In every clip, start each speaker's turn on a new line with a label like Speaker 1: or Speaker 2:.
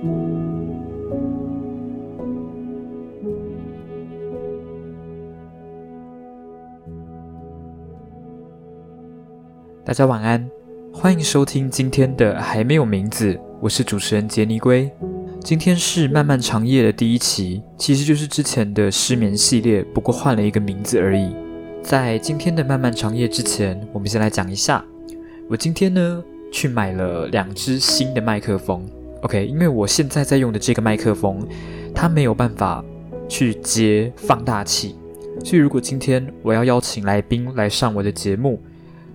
Speaker 1: 大家晚安欢迎收听今天的还没有名字我是主持人杰尼龟。今天是漫漫长夜的第一期其实就是之前的失眠系列不过换了一个名字而已。在今天的漫漫长夜之前我们先来讲一下我今天呢去买了两只新的麦克风。OK，因为我现在在用的这个麦克风，它没有办法去接放大器。所以，如果今天我要邀请来宾来上我的节目，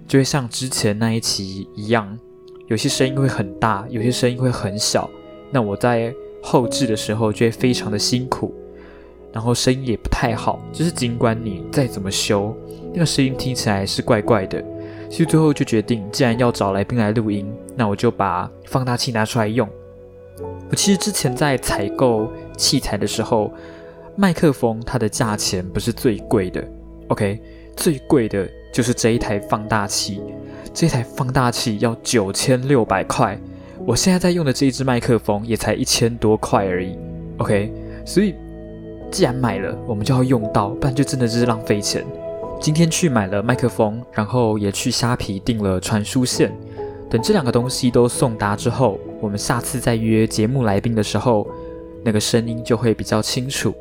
Speaker 1: 就会像之前那一期一样，有些声音会很大，有些声音会很小。那我在后置的时候就会非常的辛苦，然后声音也不太好。就是尽管你再怎么修，那个声音听起来是怪怪的。所以最后就决定，既然要找来宾来录音，那我就把放大器拿出来用。我其实之前在采购器材的时候。麦克风它的价钱不是最贵的，OK，最贵的就是这一台放大器，这一台放大器要九千六百块，我现在在用的这一支麦克风也才一千多块而已，OK，所以既然买了，我们就要用到，不然就真的是浪费钱。今天去买了麦克风，然后也去虾皮订了传输线，等这两个东西都送达之后，我们下次再约节目来宾的时候，那个声音就会比较清楚。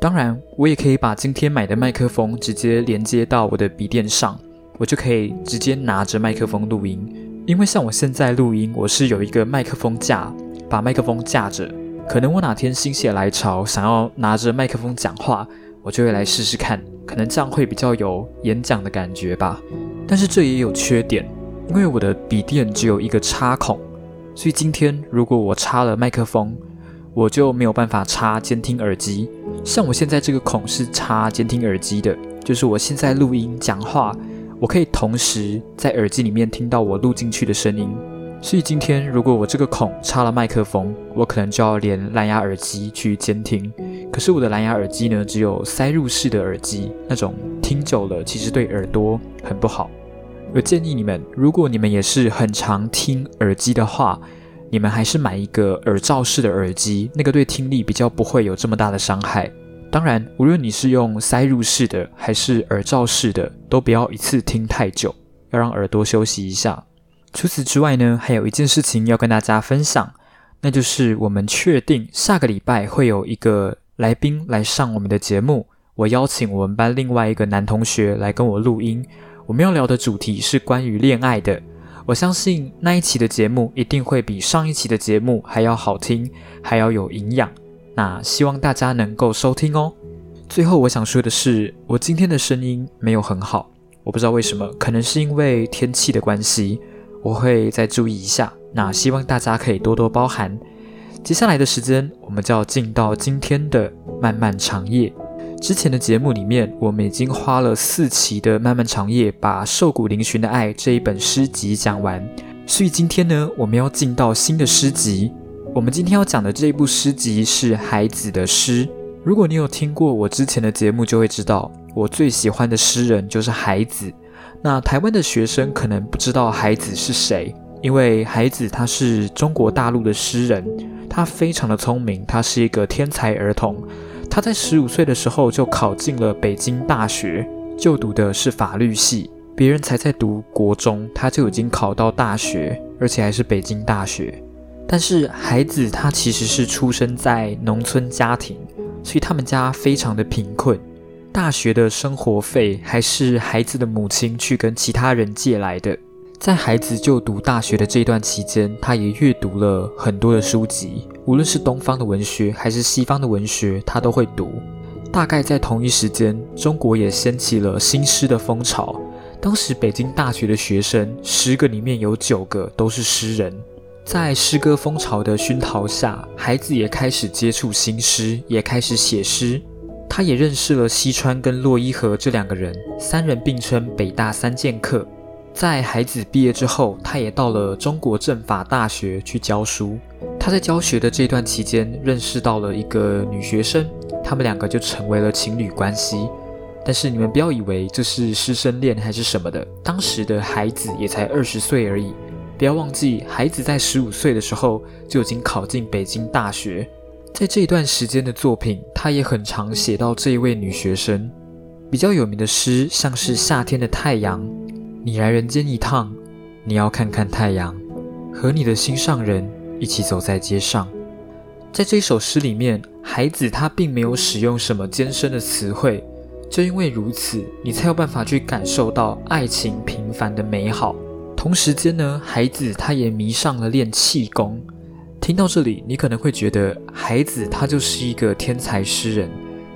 Speaker 1: 当然，我也可以把今天买的麦克风直接连接到我的笔电上，我就可以直接拿着麦克风录音。因为像我现在录音，我是有一个麦克风架，把麦克风架着。可能我哪天心血来潮，想要拿着麦克风讲话，我就会来试试看，可能这样会比较有演讲的感觉吧。但是这也有缺点，因为我的笔电只有一个插孔，所以今天如果我插了麦克风，我就没有办法插监听耳机，像我现在这个孔是插监听耳机的，就是我现在录音讲话，我可以同时在耳机里面听到我录进去的声音。所以今天如果我这个孔插了麦克风，我可能就要连蓝牙耳机去监听。可是我的蓝牙耳机呢，只有塞入式的耳机，那种听久了其实对耳朵很不好。我建议你们，如果你们也是很常听耳机的话，你们还是买一个耳罩式的耳机，那个对听力比较不会有这么大的伤害。当然，无论你是用塞入式的还是耳罩式的，都不要一次听太久，要让耳朵休息一下。除此之外呢，还有一件事情要跟大家分享，那就是我们确定下个礼拜会有一个来宾来上我们的节目。我邀请我们班另外一个男同学来跟我录音，我们要聊的主题是关于恋爱的。我相信那一期的节目一定会比上一期的节目还要好听，还要有营养。那希望大家能够收听哦。最后我想说的是，我今天的声音没有很好，我不知道为什么，可能是因为天气的关系，我会再注意一下。那希望大家可以多多包涵。接下来的时间，我们就要进到今天的漫漫长夜。之前的节目里面，我们已经花了四期的漫漫长夜，把《瘦骨嶙峋的爱》这一本诗集讲完。所以今天呢，我们要进到新的诗集。我们今天要讲的这一部诗集是海子的诗。如果你有听过我之前的节目，就会知道我最喜欢的诗人就是海子。那台湾的学生可能不知道海子是谁，因为海子他是中国大陆的诗人，他非常的聪明，他是一个天才儿童。他在十五岁的时候就考进了北京大学，就读的是法律系。别人才在读国中，他就已经考到大学，而且还是北京大学。但是孩子他其实是出生在农村家庭，所以他们家非常的贫困。大学的生活费还是孩子的母亲去跟其他人借来的。在孩子就读大学的这段期间，他也阅读了很多的书籍，无论是东方的文学还是西方的文学，他都会读。大概在同一时间，中国也掀起了新诗的风潮。当时北京大学的学生，十个里面有九个都是诗人。在诗歌风潮的熏陶下，孩子也开始接触新诗，也开始写诗。他也认识了西川跟洛伊河这两个人，三人并称北大三剑客。在孩子毕业之后，他也到了中国政法大学去教书。他在教学的这段期间，认识到了一个女学生，他们两个就成为了情侣关系。但是你们不要以为这是师生恋还是什么的，当时的孩子也才二十岁而已。不要忘记，孩子在十五岁的时候就已经考进北京大学。在这一段时间的作品，他也很常写到这一位女学生。比较有名的诗，像是《夏天的太阳》。你来人间一趟，你要看看太阳，和你的心上人一起走在街上。在这一首诗里面，孩子他并没有使用什么艰深的词汇，就因为如此，你才有办法去感受到爱情平凡的美好。同时间呢，孩子他也迷上了练气功。听到这里，你可能会觉得孩子他就是一个天才诗人，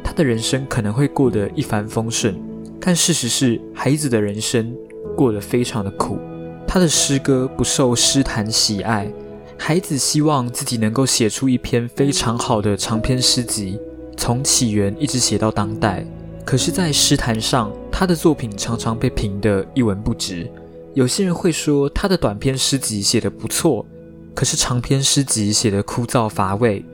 Speaker 1: 他的人生可能会过得一帆风顺。但事实是，孩子的人生过得非常的苦，他的诗歌不受诗坛喜爱。孩子希望自己能够写出一篇非常好的长篇诗集，从起源一直写到当代。可是，在诗坛上，他的作品常常被评得一文不值。有些人会说他的短篇诗集写得不错，可是长篇诗集写得枯燥乏味。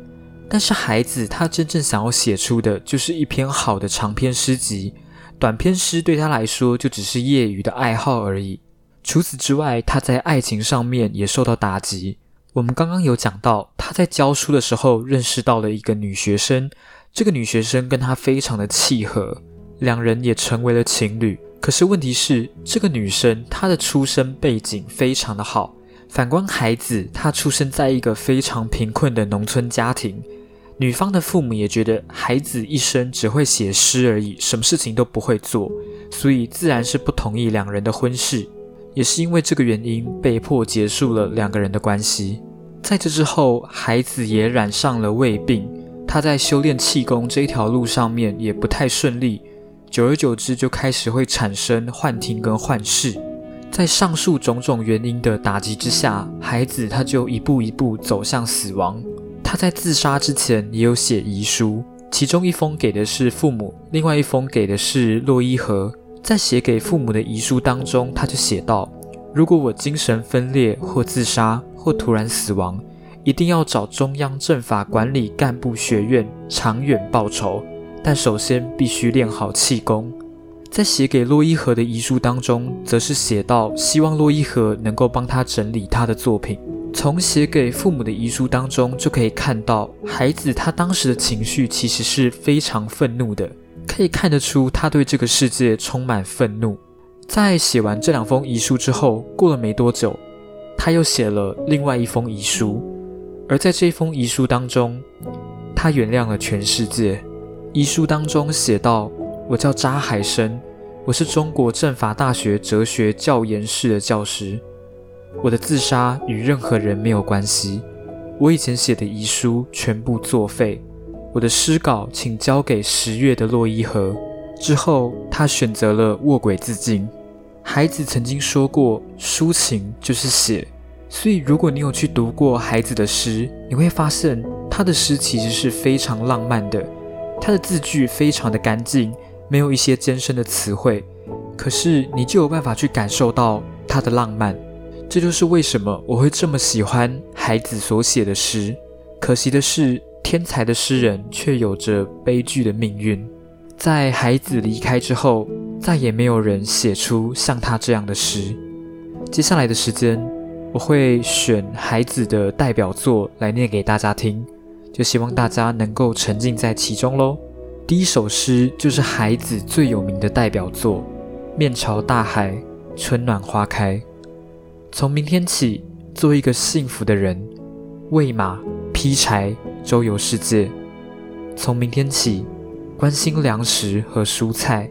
Speaker 1: 但是，孩子他真正想要写出的就是一篇好的长篇诗集，短篇诗对他来说就只是业余的爱好而已。除此之外，他在爱情上面也受到打击。我们刚刚有讲到，他在教书的时候认识到了一个女学生，这个女学生跟他非常的契合，两人也成为了情侣。可是问题是，这个女生她的出身背景非常的好，反观孩子，他出生在一个非常贫困的农村家庭，女方的父母也觉得孩子一生只会写诗而已，什么事情都不会做，所以自然是不同意两人的婚事。也是因为这个原因，被迫结束了两个人的关系。在这之后，孩子也染上了胃病，他在修炼气功这一条路上面也不太顺利，久而久之就开始会产生幻听跟幻视。在上述种种原因的打击之下，孩子他就一步一步走向死亡。他在自杀之前也有写遗书，其中一封给的是父母，另外一封给的是洛伊河。在写给父母的遗书当中，他就写道：“如果我精神分裂或自杀或突然死亡，一定要找中央政法管理干部学院长远报仇。但首先必须练好气功。”在写给洛伊河的遗书当中，则是写到希望洛伊河能够帮他整理他的作品。从写给父母的遗书当中就可以看到，孩子他当时的情绪其实是非常愤怒的。可以看得出，他对这个世界充满愤怒。在写完这两封遗书之后，过了没多久，他又写了另外一封遗书。而在这封遗书当中，他原谅了全世界。遗书当中写道：“我叫扎海生，我是中国政法大学哲学教研室的教师。我的自杀与任何人没有关系。我以前写的遗书全部作废。”我的诗稿，请交给十月的洛伊河。之后，他选择了卧轨自尽。孩子曾经说过，抒情就是写。所以，如果你有去读过孩子的诗，你会发现他的诗其实是非常浪漫的。他的字句非常的干净，没有一些艰深的词汇。可是，你就有办法去感受到他的浪漫。这就是为什么我会这么喜欢孩子所写的诗。可惜的是。天才的诗人却有着悲剧的命运，在孩子离开之后，再也没有人写出像他这样的诗。接下来的时间，我会选孩子的代表作来念给大家听，就希望大家能够沉浸在其中喽。第一首诗就是孩子最有名的代表作《面朝大海，春暖花开》。从明天起，做一个幸福的人，喂马。劈柴，周游世界。从明天起，关心粮食和蔬菜。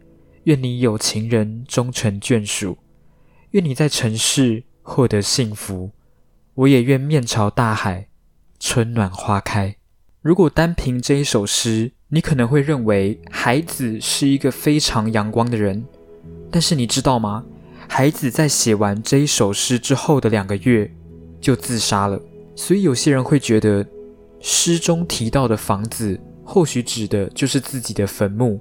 Speaker 1: 愿你有情人终成眷属，愿你在城市获得幸福。我也愿面朝大海，春暖花开。如果单凭这一首诗，你可能会认为孩子是一个非常阳光的人，但是你知道吗？孩子在写完这一首诗之后的两个月就自杀了，所以有些人会觉得。诗中提到的房子，或许指的就是自己的坟墓。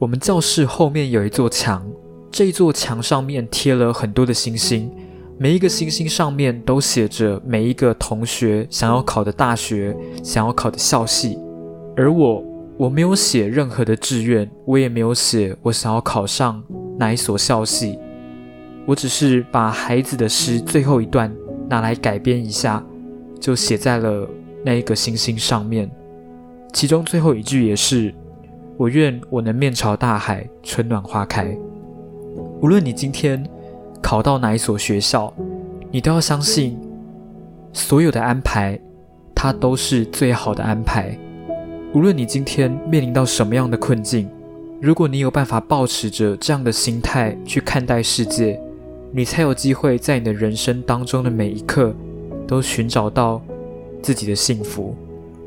Speaker 1: 我们教室后面有一座墙，这座墙上面贴了很多的星星，每一个星星上面都写着每一个同学想要考的大学、想要考的校系，而我，我没有写任何的志愿，我也没有写我想要考上哪一所校系，我只是把孩子的诗最后一段拿来改编一下，就写在了那一个星星上面。其中最后一句也是：“我愿我能面朝大海，春暖花开。”无论你今天考到哪一所学校，你都要相信，所有的安排，它都是最好的安排。无论你今天面临到什么样的困境，如果你有办法保持着这样的心态去看待世界，你才有机会在你的人生当中的每一刻，都寻找到自己的幸福。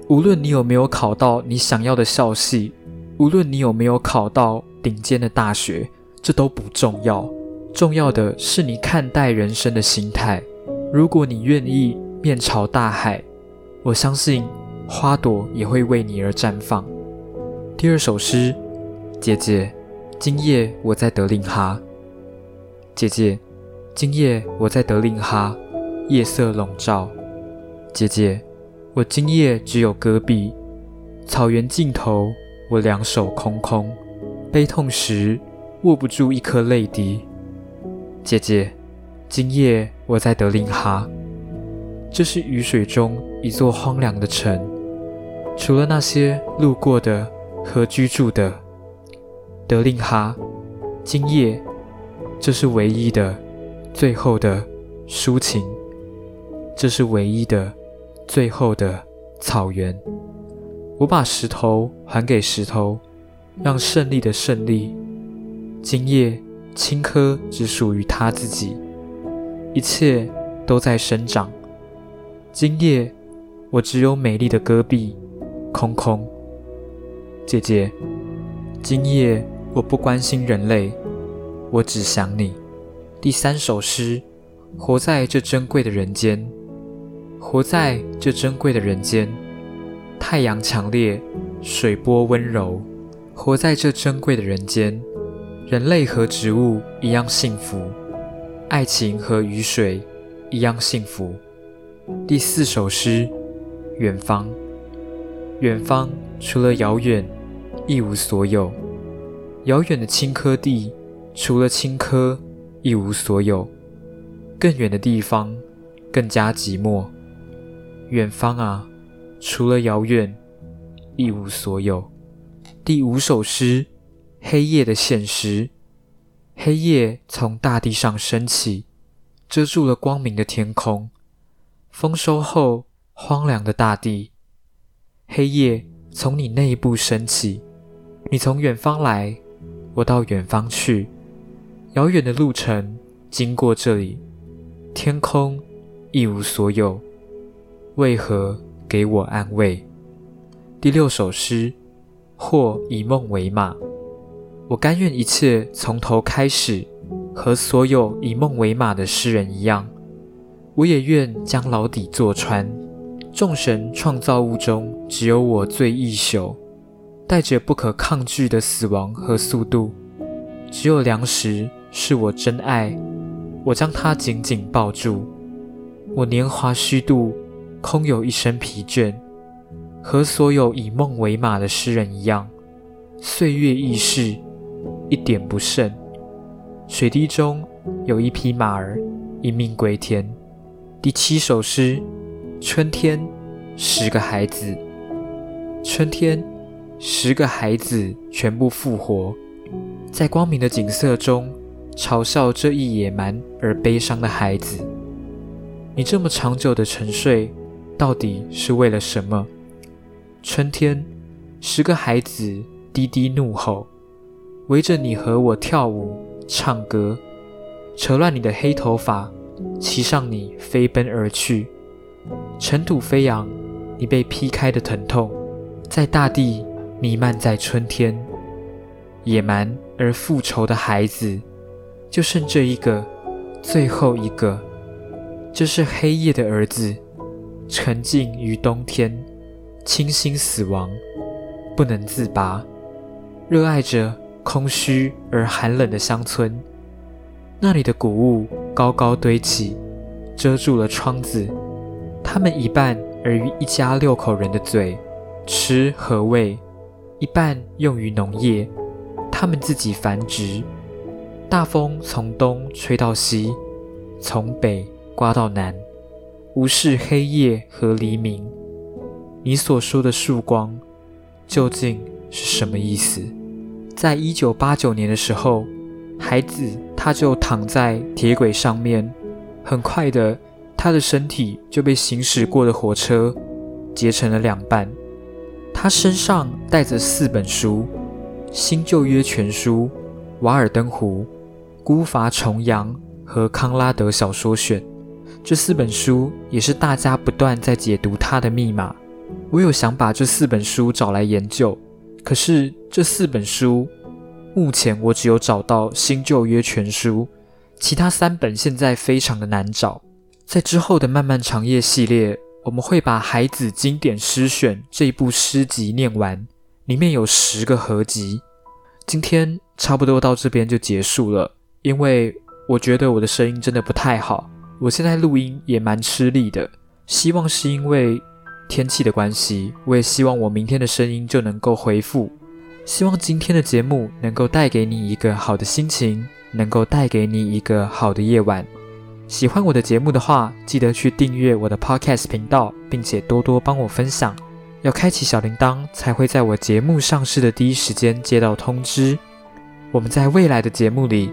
Speaker 1: 无论你有没有考到你想要的校系，无论你有没有考到顶尖的大学，这都不重要。重要的是你看待人生的心态。如果你愿意面朝大海，我相信花朵也会为你而绽放。第二首诗，姐姐，今夜我在德令哈。姐姐，今夜我在德令哈，夜色笼罩。姐姐。我今夜只有戈壁，草原尽头，我两手空空，悲痛时握不住一颗泪滴。姐姐，今夜我在德令哈，这是雨水中一座荒凉的城，除了那些路过的和居住的。德令哈，今夜，这是唯一的、最后的抒情，这是唯一的。最后的草原，我把石头还给石头，让胜利的胜利。今夜青稞只属于他自己，一切都在生长。今夜我只有美丽的戈壁，空空。姐姐，今夜我不关心人类，我只想你。第三首诗，活在这珍贵的人间。活在这珍贵的人间，太阳强烈，水波温柔。活在这珍贵的人间，人类和植物一样幸福，爱情和雨水一样幸福。第四首诗，远方。远方除了遥远，一无所有。遥远的青稞地，除了青稞，一无所有。更远的地方，更加寂寞。远方啊，除了遥远，一无所有。第五首诗：黑夜的现实。黑夜从大地上升起，遮住了光明的天空。丰收后，荒凉的大地。黑夜从你内部升起，你从远方来，我到远方去。遥远的路程经过这里，天空一无所有。为何给我安慰？第六首诗，或以梦为马。我甘愿一切从头开始，和所有以梦为马的诗人一样。我也愿将牢底坐穿。众神创造物中，只有我最易朽，带着不可抗拒的死亡和速度。只有粮食是我真爱，我将它紧紧抱住。我年华虚度。空有一身疲倦，和所有以梦为马的诗人一样，岁月易逝，一点不剩。水滴中有一匹马儿，一命归天。第七首诗：春天，十个孩子。春天，十个孩子全部复活，在光明的景色中，嘲笑这一野蛮而悲伤的孩子。你这么长久的沉睡。到底是为了什么？春天，十个孩子低低怒吼，围着你和我跳舞、唱歌，扯乱你的黑头发，骑上你飞奔而去。尘土飞扬，你被劈开的疼痛，在大地弥漫在春天。野蛮而复仇的孩子，就剩这一个，最后一个，这是黑夜的儿子。沉浸于冬天，清新死亡，不能自拔。热爱着空虚而寒冷的乡村，那里的谷物高高堆起，遮住了窗子。它们一半而于一家六口人的嘴，吃和喂；一半用于农业，他们自己繁殖。大风从东吹到西，从北刮到南，无视黑夜和黎明。你所说的曙光，究竟是什么意思？在一九八九年的时候，孩子他就躺在铁轨上面，很快的，他的身体就被行驶过的火车截成了两半。他身上带着四本书：《新旧约全书》、《瓦尔登湖》、《孤筏重洋》和《康拉德小说选》。这四本书也是大家不断在解读它的密码。我有想把这四本书找来研究，可是这四本书目前我只有找到《新旧约全书》，其他三本现在非常的难找。在之后的漫漫长夜系列，我们会把《孩子经典诗选》这一部诗集念完，里面有十个合集。今天差不多到这边就结束了，因为我觉得我的声音真的不太好，我现在录音也蛮吃力的，希望是因为。天气的关系，我也希望我明天的声音就能够恢复。希望今天的节目能够带给你一个好的心情，能够带给你一个好的夜晚。喜欢我的节目的话，记得去订阅我的 Podcast 频道，并且多多帮我分享。要开启小铃铛，才会在我节目上市的第一时间接到通知。我们在未来的节目里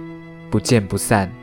Speaker 1: 不见不散。